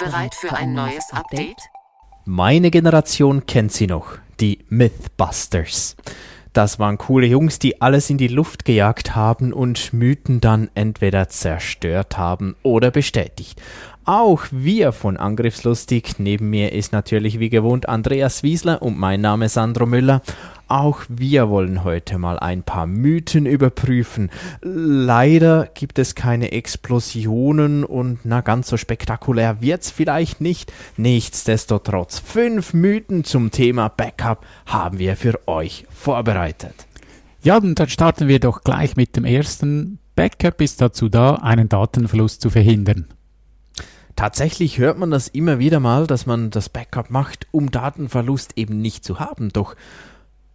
Bereit für ein neues Update? Meine Generation kennt sie noch, die Mythbusters. Das waren coole Jungs, die alles in die Luft gejagt haben und Mythen dann entweder zerstört haben oder bestätigt. Auch wir von Angriffslustig. Neben mir ist natürlich wie gewohnt Andreas Wiesler und mein Name Sandro Müller. Auch wir wollen heute mal ein paar Mythen überprüfen. Leider gibt es keine Explosionen und na ganz so spektakulär wird's vielleicht nicht. Nichtsdestotrotz, fünf Mythen zum Thema Backup haben wir für euch vorbereitet. Ja, und dann starten wir doch gleich mit dem ersten. Backup ist dazu da, einen Datenverlust zu verhindern. Tatsächlich hört man das immer wieder mal, dass man das Backup macht, um Datenverlust eben nicht zu haben. Doch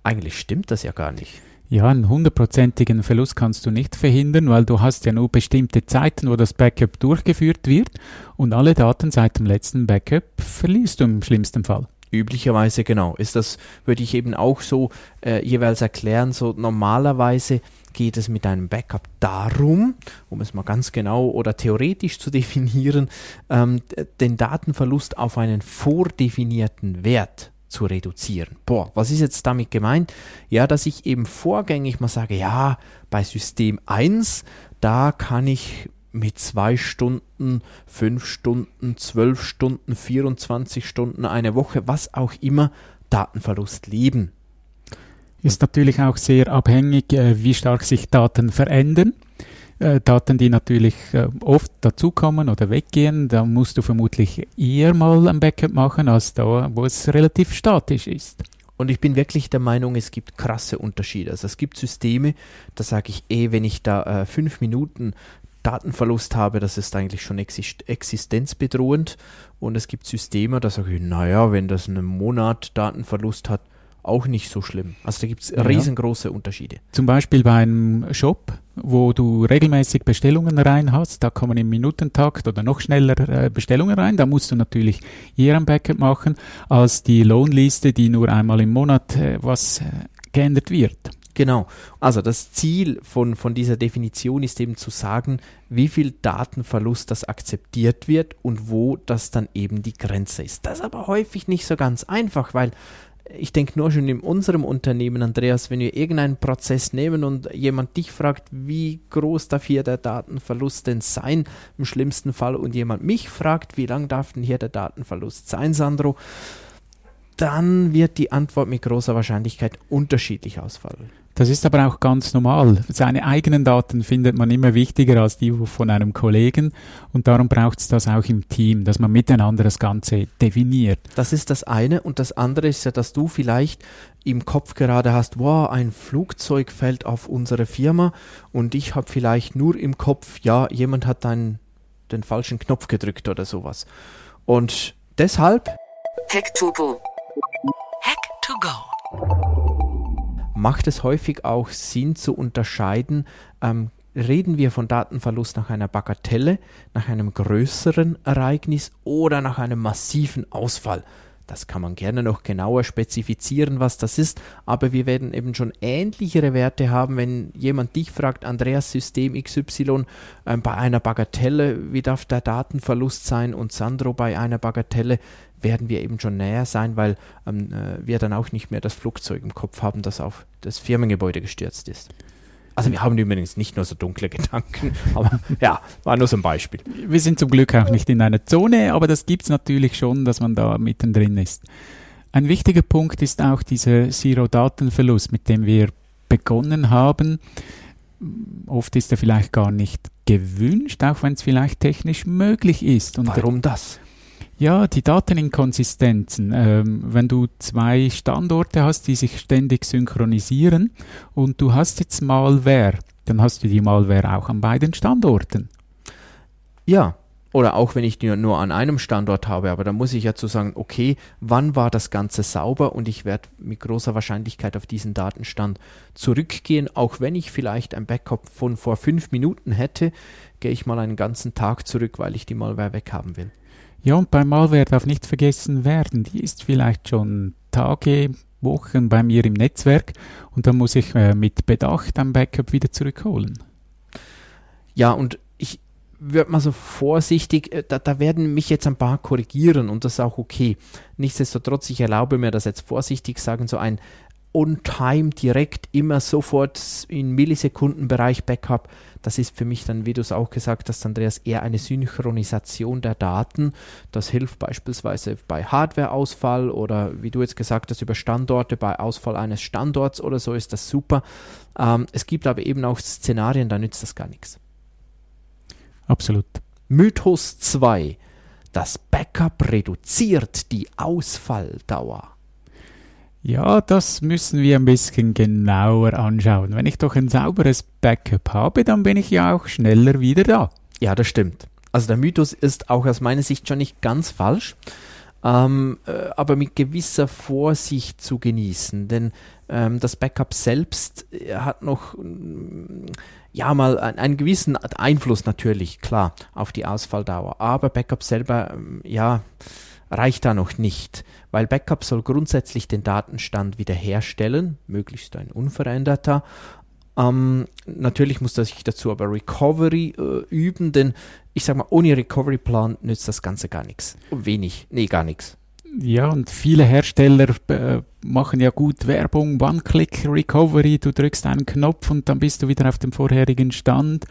eigentlich stimmt das ja gar nicht. Ja, einen hundertprozentigen Verlust kannst du nicht verhindern, weil du hast ja nur bestimmte Zeiten, wo das Backup durchgeführt wird und alle Daten seit dem letzten Backup verlierst du im schlimmsten Fall. Üblicherweise genau. Ist das, würde ich eben auch so äh, jeweils erklären, so normalerweise geht es mit einem Backup darum, um es mal ganz genau oder theoretisch zu definieren, ähm, den Datenverlust auf einen vordefinierten Wert zu reduzieren. Boah, was ist jetzt damit gemeint? Ja, dass ich eben vorgängig mal sage, ja, bei System 1, da kann ich mit zwei Stunden, fünf Stunden, zwölf Stunden, 24 Stunden, eine Woche, was auch immer, Datenverlust leben. Ist natürlich auch sehr abhängig, äh, wie stark sich Daten verändern. Äh, Daten, die natürlich äh, oft dazukommen oder weggehen, da musst du vermutlich eher mal ein Backup machen, als da, wo es relativ statisch ist. Und ich bin wirklich der Meinung, es gibt krasse Unterschiede. Also es gibt Systeme, da sage ich, eh, wenn ich da äh, fünf Minuten Datenverlust habe, das ist eigentlich schon exist existenzbedrohend. Und es gibt Systeme, da sage ich, naja, wenn das einen Monat Datenverlust hat, auch nicht so schlimm. Also da gibt es ja. riesengroße Unterschiede. Zum Beispiel bei einem Shop, wo du regelmäßig Bestellungen rein hast, da kommen im Minutentakt oder noch schneller äh, Bestellungen rein, da musst du natürlich eher ein Backup machen als die Lohnliste, die nur einmal im Monat äh, was äh, geändert wird. Genau. Also das Ziel von, von dieser Definition ist eben zu sagen, wie viel Datenverlust das akzeptiert wird und wo das dann eben die Grenze ist. Das ist aber häufig nicht so ganz einfach, weil ich denke nur schon in unserem Unternehmen, Andreas, wenn wir irgendeinen Prozess nehmen und jemand dich fragt, wie groß darf hier der Datenverlust denn sein, im schlimmsten Fall, und jemand mich fragt, wie lang darf denn hier der Datenverlust sein, Sandro, dann wird die Antwort mit großer Wahrscheinlichkeit unterschiedlich ausfallen. Das ist aber auch ganz normal. Seine eigenen Daten findet man immer wichtiger als die von einem Kollegen und darum braucht es das auch im Team, dass man miteinander das Ganze definiert. Das ist das eine und das andere ist ja, dass du vielleicht im Kopf gerade hast, wow, ein Flugzeug fällt auf unsere Firma und ich habe vielleicht nur im Kopf, ja, jemand hat einen, den falschen Knopf gedrückt oder sowas. Und deshalb Hack to go. Hack to go macht es häufig auch Sinn zu unterscheiden, ähm, reden wir von Datenverlust nach einer Bagatelle, nach einem größeren Ereignis oder nach einem massiven Ausfall. Das kann man gerne noch genauer spezifizieren, was das ist, aber wir werden eben schon ähnlichere Werte haben, wenn jemand dich fragt, Andreas System XY äh, bei einer Bagatelle, wie darf der Datenverlust sein und Sandro bei einer Bagatelle, werden wir eben schon näher sein, weil ähm, äh, wir dann auch nicht mehr das Flugzeug im Kopf haben, das auf das Firmengebäude gestürzt ist. Also wir haben übrigens nicht nur so dunkle Gedanken, aber ja, war nur so ein Beispiel. Wir sind zum Glück auch nicht in einer Zone, aber das gibt es natürlich schon, dass man da mittendrin ist. Ein wichtiger Punkt ist auch dieser Zero-Datenverlust, mit dem wir begonnen haben. Oft ist er vielleicht gar nicht gewünscht, auch wenn es vielleicht technisch möglich ist. Und Warum das? Ja, die Dateninkonsistenzen. Ähm, wenn du zwei Standorte hast, die sich ständig synchronisieren und du hast jetzt Malware, dann hast du die Malware auch an beiden Standorten. Ja, oder auch wenn ich die nur an einem Standort habe, aber da muss ich ja zu sagen, okay, wann war das Ganze sauber und ich werde mit großer Wahrscheinlichkeit auf diesen Datenstand zurückgehen, auch wenn ich vielleicht ein Backup von vor fünf Minuten hätte, gehe ich mal einen ganzen Tag zurück, weil ich die Malware weghaben will. Ja, und bei Malware darf nicht vergessen werden, die ist vielleicht schon Tage, Wochen bei mir im Netzwerk und dann muss ich äh, mit Bedacht ein Backup wieder zurückholen. Ja, und ich würde mal so vorsichtig, äh, da, da, werden mich jetzt ein paar korrigieren und das ist auch okay. Nichtsdestotrotz, ich erlaube mir das jetzt vorsichtig sagen, so ein on-time direkt immer sofort in Millisekundenbereich Backup, das ist für mich dann, wie du es auch gesagt hast, Andreas, eher eine Synchronisation der Daten. Das hilft beispielsweise bei Hardwareausfall oder wie du jetzt gesagt hast, über Standorte, bei Ausfall eines Standorts oder so ist das super. Ähm, es gibt aber eben auch Szenarien, da nützt das gar nichts. Absolut. Mythos 2. Das Backup reduziert die Ausfalldauer. Ja, das müssen wir ein bisschen genauer anschauen. Wenn ich doch ein sauberes Backup habe, dann bin ich ja auch schneller wieder da. Ja, das stimmt. Also der Mythos ist auch aus meiner Sicht schon nicht ganz falsch, ähm, äh, aber mit gewisser Vorsicht zu genießen, denn ähm, das Backup selbst äh, hat noch ja mal einen gewissen Einfluss natürlich, klar, auf die Ausfalldauer. Aber Backup selber, ähm, ja, reicht da noch nicht, weil Backup soll grundsätzlich den Datenstand wiederherstellen, möglichst ein unveränderter. Ähm, natürlich muss das sich dazu aber Recovery äh, üben, denn ich sag mal, ohne Recovery-Plan nützt das Ganze gar nichts. Wenig, nee, gar nichts. Ja, und viele Hersteller äh, machen ja gut Werbung, One-Click-Recovery, du drückst einen Knopf und dann bist du wieder auf dem vorherigen Stand.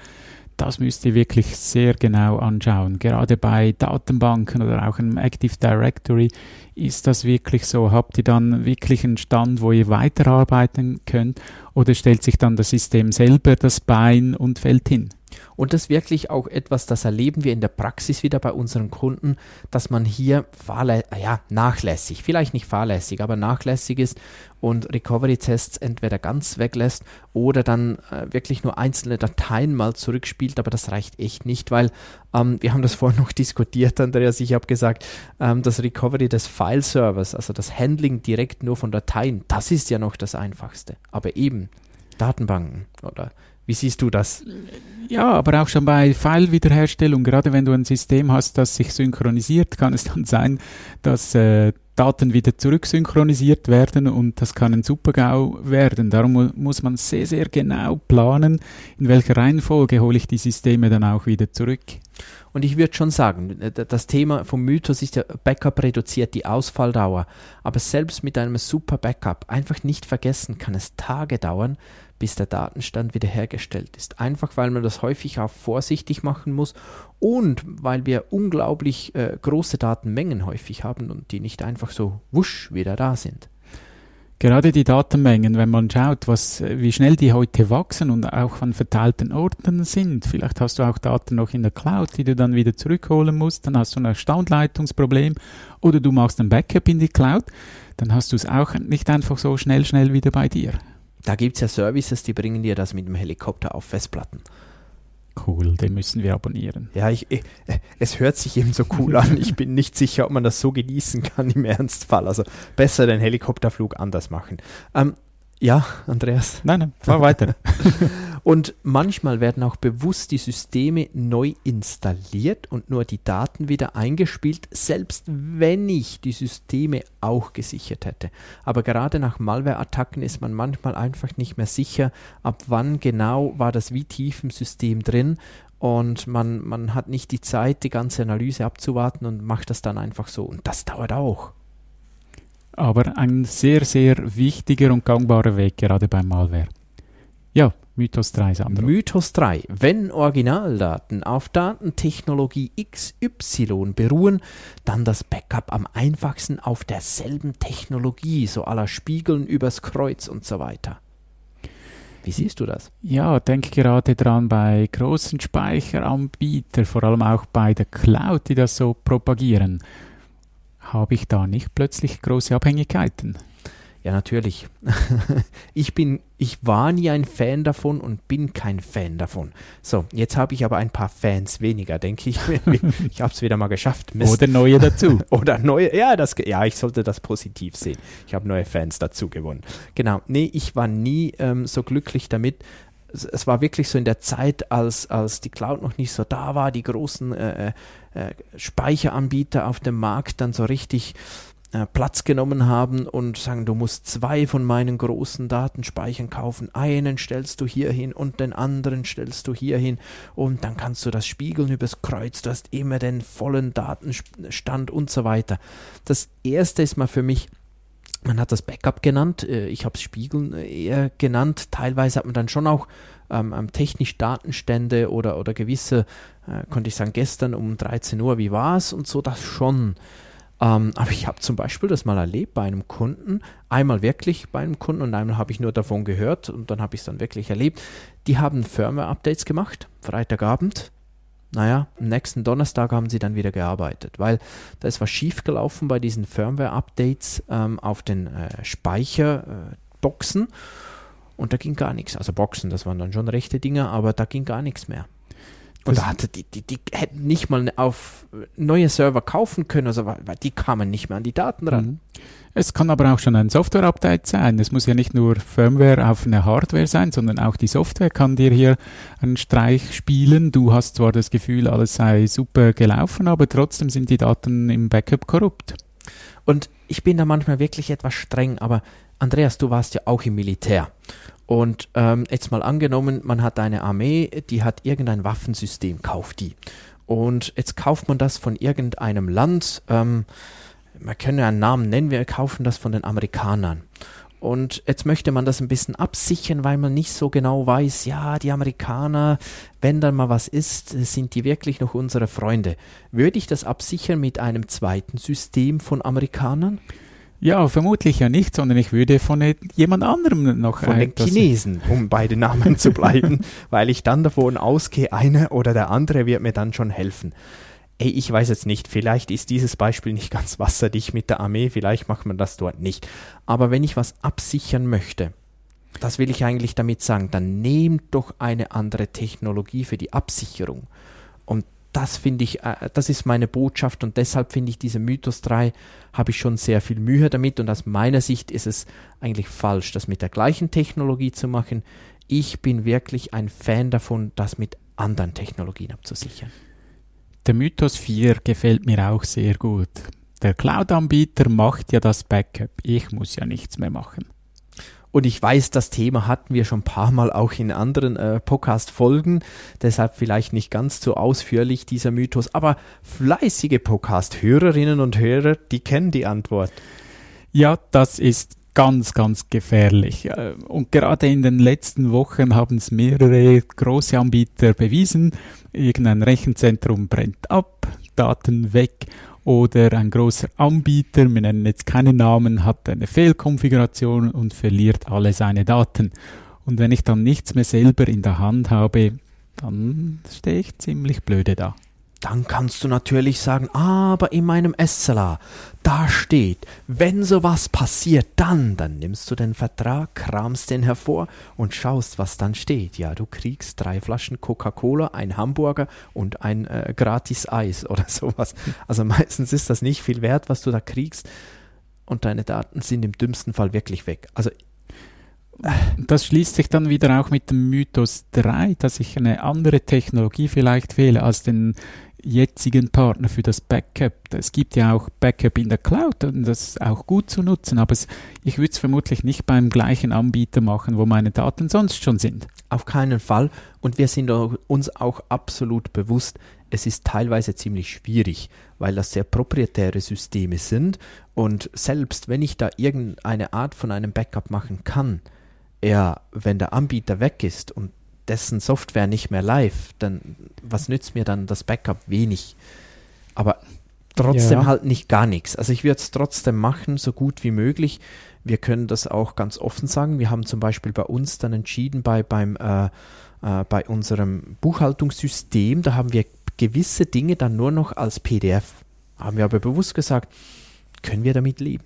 Das müsst ihr wirklich sehr genau anschauen. Gerade bei Datenbanken oder auch im Active Directory ist das wirklich so. Habt ihr dann wirklich einen Stand, wo ihr weiterarbeiten könnt oder stellt sich dann das System selber das Bein und fällt hin? Und das ist wirklich auch etwas, das erleben wir in der Praxis wieder bei unseren Kunden, dass man hier ja, nachlässig, vielleicht nicht fahrlässig, aber nachlässig ist und Recovery-Tests entweder ganz weglässt oder dann äh, wirklich nur einzelne Dateien mal zurückspielt, aber das reicht echt nicht, weil ähm, wir haben das vorhin noch diskutiert, Andreas, ich habe gesagt, ähm, das Recovery des File-Servers, also das Handling direkt nur von Dateien, das ist ja noch das Einfachste. Aber eben Datenbanken oder wie siehst du das? Ja, aber auch schon bei File-Wiederherstellung, gerade wenn du ein System hast, das sich synchronisiert, kann es dann sein, dass äh, Daten wieder zurücksynchronisiert werden und das kann ein Super-GAU werden. Darum mu muss man sehr, sehr genau planen, in welcher Reihenfolge hole ich die Systeme dann auch wieder zurück. Und ich würde schon sagen, das Thema vom Mythos ist ja, Backup reduziert die Ausfalldauer. Aber selbst mit einem super Backup, einfach nicht vergessen, kann es Tage dauern, bis der Datenstand wiederhergestellt ist. Einfach weil man das häufig auch vorsichtig machen muss und weil wir unglaublich äh, große Datenmengen häufig haben und die nicht einfach so wusch wieder da sind. Gerade die Datenmengen, wenn man schaut, was, wie schnell die heute wachsen und auch an verteilten Orten sind. Vielleicht hast du auch Daten noch in der Cloud, die du dann wieder zurückholen musst. Dann hast du ein Standleitungsproblem oder du machst ein Backup in die Cloud. Dann hast du es auch nicht einfach so schnell, schnell wieder bei dir. Da gibt es ja Services, die bringen dir das mit dem Helikopter auf Festplatten. Cool, den müssen wir abonnieren. Ja, ich, ich, es hört sich eben so cool an. Ich bin nicht sicher, ob man das so genießen kann im Ernstfall. Also besser den Helikopterflug anders machen. Ähm, ja, Andreas. Nein, nein, fahr weiter. und manchmal werden auch bewusst die Systeme neu installiert und nur die Daten wieder eingespielt, selbst wenn ich die Systeme auch gesichert hätte. Aber gerade nach Malware-Attacken ist man manchmal einfach nicht mehr sicher, ab wann genau war das wie tief im System drin und man, man hat nicht die Zeit, die ganze Analyse abzuwarten und macht das dann einfach so. Und das dauert auch aber ein sehr, sehr wichtiger und gangbarer Weg, gerade beim Malware. Ja, Mythos 3, Sandro. Mythos 3. Wenn Originaldaten auf Datentechnologie XY beruhen, dann das Backup am einfachsten auf derselben Technologie, so aller Spiegeln übers Kreuz und so weiter. Wie siehst du das? Ja, denk gerade dran bei großen Speicheranbietern, vor allem auch bei der Cloud, die das so propagieren habe ich da nicht plötzlich große Abhängigkeiten? Ja, natürlich. ich bin, ich war nie ein Fan davon und bin kein Fan davon. So, jetzt habe ich aber ein paar Fans weniger, denke ich. ich habe es wieder mal geschafft. Mist. Oder neue dazu. Oder neue, ja, das, ja, ich sollte das positiv sehen. Ich habe neue Fans dazu gewonnen. Genau. Nee, ich war nie ähm, so glücklich damit, es war wirklich so in der Zeit, als, als die Cloud noch nicht so da war, die großen äh, äh, Speicheranbieter auf dem Markt dann so richtig äh, Platz genommen haben und sagen, du musst zwei von meinen großen Datenspeichern kaufen. Einen stellst du hier hin und den anderen stellst du hier hin und dann kannst du das spiegeln übers Kreuz. Du hast immer den vollen Datenstand und so weiter. Das erste ist mal für mich man hat das Backup genannt, äh, ich habe es Spiegeln äh, eher genannt. Teilweise hat man dann schon auch ähm, ähm, technisch Datenstände oder, oder gewisse, äh, konnte ich sagen, gestern um 13 Uhr, wie war es und so, das schon. Ähm, aber ich habe zum Beispiel das mal erlebt bei einem Kunden, einmal wirklich bei einem Kunden und einmal habe ich nur davon gehört und dann habe ich es dann wirklich erlebt. Die haben Firmware-Updates gemacht, Freitagabend, naja, am nächsten Donnerstag haben sie dann wieder gearbeitet, weil da ist was schiefgelaufen bei diesen Firmware-Updates ähm, auf den äh, Speicherboxen äh, und da ging gar nichts. Also Boxen, das waren dann schon rechte Dinge, aber da ging gar nichts mehr. Und da hatte die, die, die hätten nicht mal auf neue Server kaufen können, also weil die kamen nicht mehr an die Daten ran. Mhm. Es kann aber auch schon ein Software-Update sein. Es muss ja nicht nur Firmware auf eine Hardware sein, sondern auch die Software kann dir hier einen Streich spielen. Du hast zwar das Gefühl, alles sei super gelaufen, aber trotzdem sind die Daten im Backup korrupt. Und ich bin da manchmal wirklich etwas streng, aber Andreas, du warst ja auch im Militär. Und ähm, jetzt mal angenommen, man hat eine Armee, die hat irgendein Waffensystem, kauft die. Und jetzt kauft man das von irgendeinem Land. Ähm, man kann ja einen Namen nennen, wir kaufen das von den Amerikanern. Und jetzt möchte man das ein bisschen absichern, weil man nicht so genau weiß, ja, die Amerikaner, wenn dann mal was ist, sind die wirklich noch unsere Freunde. Würde ich das absichern mit einem zweiten System von Amerikanern? Ja, vermutlich ja nicht, sondern ich würde von jemand anderem noch Von den Chinesen, um bei den Namen zu bleiben, weil ich dann davon ausgehe, einer oder der andere wird mir dann schon helfen ey, ich weiß jetzt nicht, vielleicht ist dieses Beispiel nicht ganz wasserdicht mit der Armee, vielleicht macht man das dort nicht. Aber wenn ich was absichern möchte, das will ich eigentlich damit sagen, dann nehmt doch eine andere Technologie für die Absicherung. Und das finde ich, äh, das ist meine Botschaft und deshalb finde ich diese Mythos 3 habe ich schon sehr viel Mühe damit und aus meiner Sicht ist es eigentlich falsch, das mit der gleichen Technologie zu machen. Ich bin wirklich ein Fan davon, das mit anderen Technologien abzusichern. Der Mythos 4 gefällt mir auch sehr gut. Der Cloud-Anbieter macht ja das Backup. Ich muss ja nichts mehr machen. Und ich weiß, das Thema hatten wir schon ein paar Mal auch in anderen äh, Podcast-Folgen, deshalb vielleicht nicht ganz so ausführlich dieser Mythos, aber fleißige Podcast-Hörerinnen und Hörer, die kennen die Antwort. Ja, das ist ganz, ganz gefährlich. Äh, und gerade in den letzten Wochen haben es mehrere große Anbieter bewiesen irgendein Rechenzentrum brennt ab, Daten weg oder ein großer Anbieter, wir nennen jetzt keinen Namen, hat eine Fehlkonfiguration und verliert alle seine Daten. Und wenn ich dann nichts mehr selber in der Hand habe, dann stehe ich ziemlich blöde da. Dann kannst du natürlich sagen, aber in meinem SLA, da steht, wenn sowas passiert, dann, dann nimmst du den Vertrag, kramst den hervor und schaust, was dann steht. Ja, du kriegst drei Flaschen Coca-Cola, ein Hamburger und ein äh, gratis Eis oder sowas. Also meistens ist das nicht viel wert, was du da kriegst und deine Daten sind im dümmsten Fall wirklich weg. Also das schließt sich dann wieder auch mit dem Mythos 3, dass ich eine andere Technologie vielleicht wähle als den jetzigen Partner für das Backup. Es gibt ja auch Backup in der Cloud und das ist auch gut zu nutzen, aber es, ich würde es vermutlich nicht beim gleichen Anbieter machen, wo meine Daten sonst schon sind. Auf keinen Fall. Und wir sind uns auch absolut bewusst, es ist teilweise ziemlich schwierig, weil das sehr proprietäre Systeme sind und selbst wenn ich da irgendeine Art von einem Backup machen kann, ja, wenn der Anbieter weg ist und dessen Software nicht mehr live, dann was nützt mir dann das Backup? Wenig. Aber trotzdem ja. halt nicht gar nichts. Also ich würde es trotzdem machen, so gut wie möglich. Wir können das auch ganz offen sagen. Wir haben zum Beispiel bei uns dann entschieden, bei, beim, äh, äh, bei unserem Buchhaltungssystem, da haben wir gewisse Dinge dann nur noch als PDF. Haben wir aber bewusst gesagt, können wir damit leben.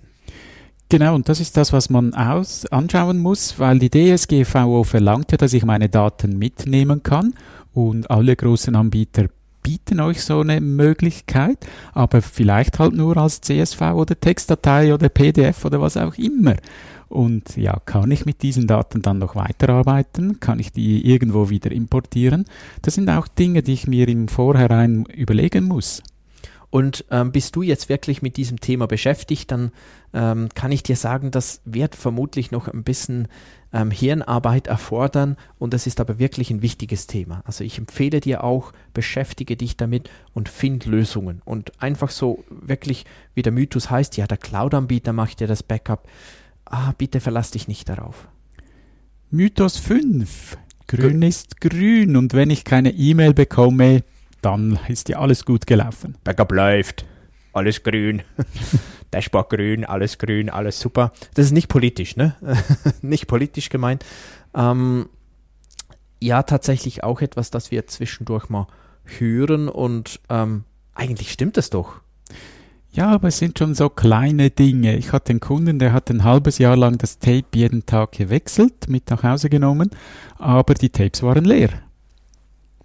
Genau, und das ist das, was man aus anschauen muss, weil die DSGVO verlangt ja, dass ich meine Daten mitnehmen kann und alle großen Anbieter bieten euch so eine Möglichkeit, aber vielleicht halt nur als CSV oder Textdatei oder PDF oder was auch immer. Und ja, kann ich mit diesen Daten dann noch weiterarbeiten? Kann ich die irgendwo wieder importieren? Das sind auch Dinge, die ich mir im Vorhinein überlegen muss. Und ähm, bist du jetzt wirklich mit diesem Thema beschäftigt, dann ähm, kann ich dir sagen, das wird vermutlich noch ein bisschen ähm, Hirnarbeit erfordern und es ist aber wirklich ein wichtiges Thema. Also ich empfehle dir auch, beschäftige dich damit und find Lösungen. Und einfach so wirklich, wie der Mythos heißt, ja, der Cloud-Anbieter macht dir das Backup. Ah, bitte verlass dich nicht darauf. Mythos 5. Grün ist grün und wenn ich keine E-Mail bekomme, dann ist ja alles gut gelaufen. Backup läuft, alles grün. Dashboard grün, alles grün, alles super. Das ist nicht politisch, ne? nicht politisch gemeint. Ähm, ja, tatsächlich auch etwas, das wir zwischendurch mal hören und ähm, eigentlich stimmt es doch. Ja, aber es sind schon so kleine Dinge. Ich hatte einen Kunden, der hat ein halbes Jahr lang das Tape jeden Tag gewechselt, mit nach Hause genommen, aber die Tapes waren leer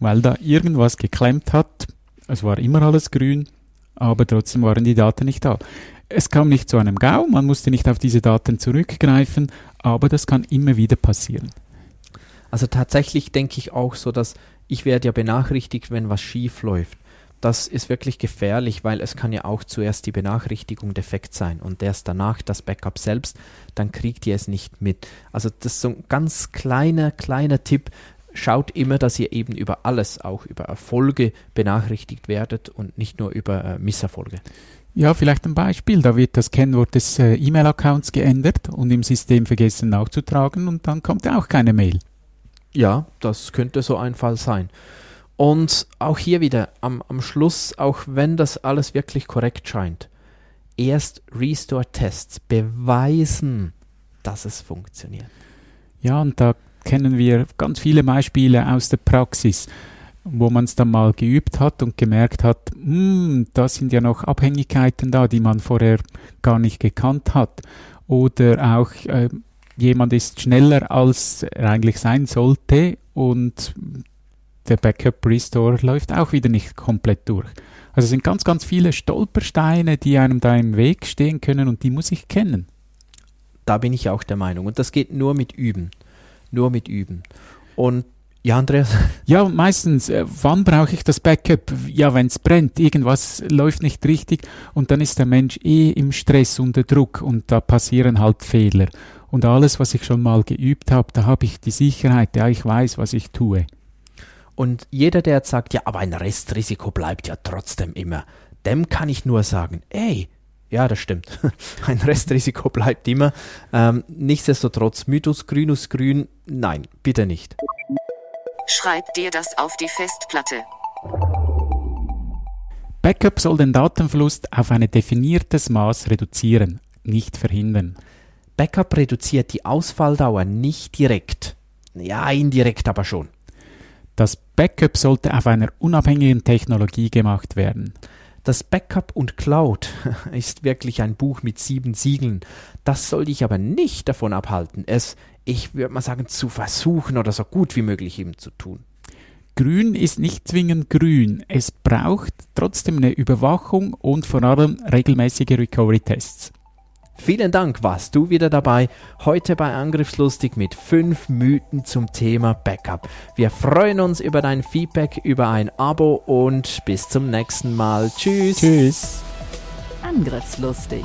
weil da irgendwas geklemmt hat. Es war immer alles grün, aber trotzdem waren die Daten nicht da. Es kam nicht zu einem GAU, man musste nicht auf diese Daten zurückgreifen, aber das kann immer wieder passieren. Also tatsächlich denke ich auch so, dass ich werde ja benachrichtigt, wenn was schief läuft. Das ist wirklich gefährlich, weil es kann ja auch zuerst die Benachrichtigung defekt sein und erst danach das Backup selbst, dann kriegt ihr es nicht mit. Also das ist so ein ganz kleiner, kleiner Tipp, schaut immer, dass ihr eben über alles, auch über Erfolge benachrichtigt werdet und nicht nur über äh, Misserfolge. Ja, vielleicht ein Beispiel. Da wird das Kennwort des äh, E-Mail-Accounts geändert und im System vergessen nachzutragen und dann kommt auch keine Mail. Ja, das könnte so ein Fall sein. Und auch hier wieder am, am Schluss, auch wenn das alles wirklich korrekt scheint, erst Restore-Tests beweisen, dass es funktioniert. Ja, und da kennen wir ganz viele Beispiele aus der Praxis, wo man es dann mal geübt hat und gemerkt hat, hm, da sind ja noch Abhängigkeiten da, die man vorher gar nicht gekannt hat. Oder auch äh, jemand ist schneller, als er eigentlich sein sollte und der Backup Restore läuft auch wieder nicht komplett durch. Also es sind ganz, ganz viele Stolpersteine, die einem da im Weg stehen können und die muss ich kennen. Da bin ich auch der Meinung. Und das geht nur mit Üben nur mit Üben. Und ja, Andreas? Ja, meistens, äh, wann brauche ich das Backup? Ja, wenn es brennt, irgendwas läuft nicht richtig und dann ist der Mensch eh im Stress, unter Druck und da passieren halt Fehler. Und alles, was ich schon mal geübt habe, da habe ich die Sicherheit, ja, ich weiß, was ich tue. Und jeder, der jetzt sagt, ja, aber ein Restrisiko bleibt ja trotzdem immer, dem kann ich nur sagen, ey, ja, das stimmt. Ein Restrisiko bleibt immer. Ähm, nichtsdestotrotz, Mythos Grünus Grün, nein, bitte nicht. Schreib dir das auf die Festplatte. Backup soll den Datenfluss auf ein definiertes Maß reduzieren, nicht verhindern. Backup reduziert die Ausfalldauer nicht direkt. Ja, indirekt aber schon. Das Backup sollte auf einer unabhängigen Technologie gemacht werden. Das Backup und Cloud ist wirklich ein Buch mit sieben Siegeln. Das soll dich aber nicht davon abhalten, es, ich würde mal sagen, zu versuchen oder so gut wie möglich eben zu tun. Grün ist nicht zwingend grün. Es braucht trotzdem eine Überwachung und vor allem regelmäßige Recovery-Tests. Vielen Dank, warst du wieder dabei. Heute bei Angriffslustig mit fünf Mythen zum Thema Backup. Wir freuen uns über dein Feedback, über ein Abo und bis zum nächsten Mal. Tschüss. Tschüss. Angriffslustig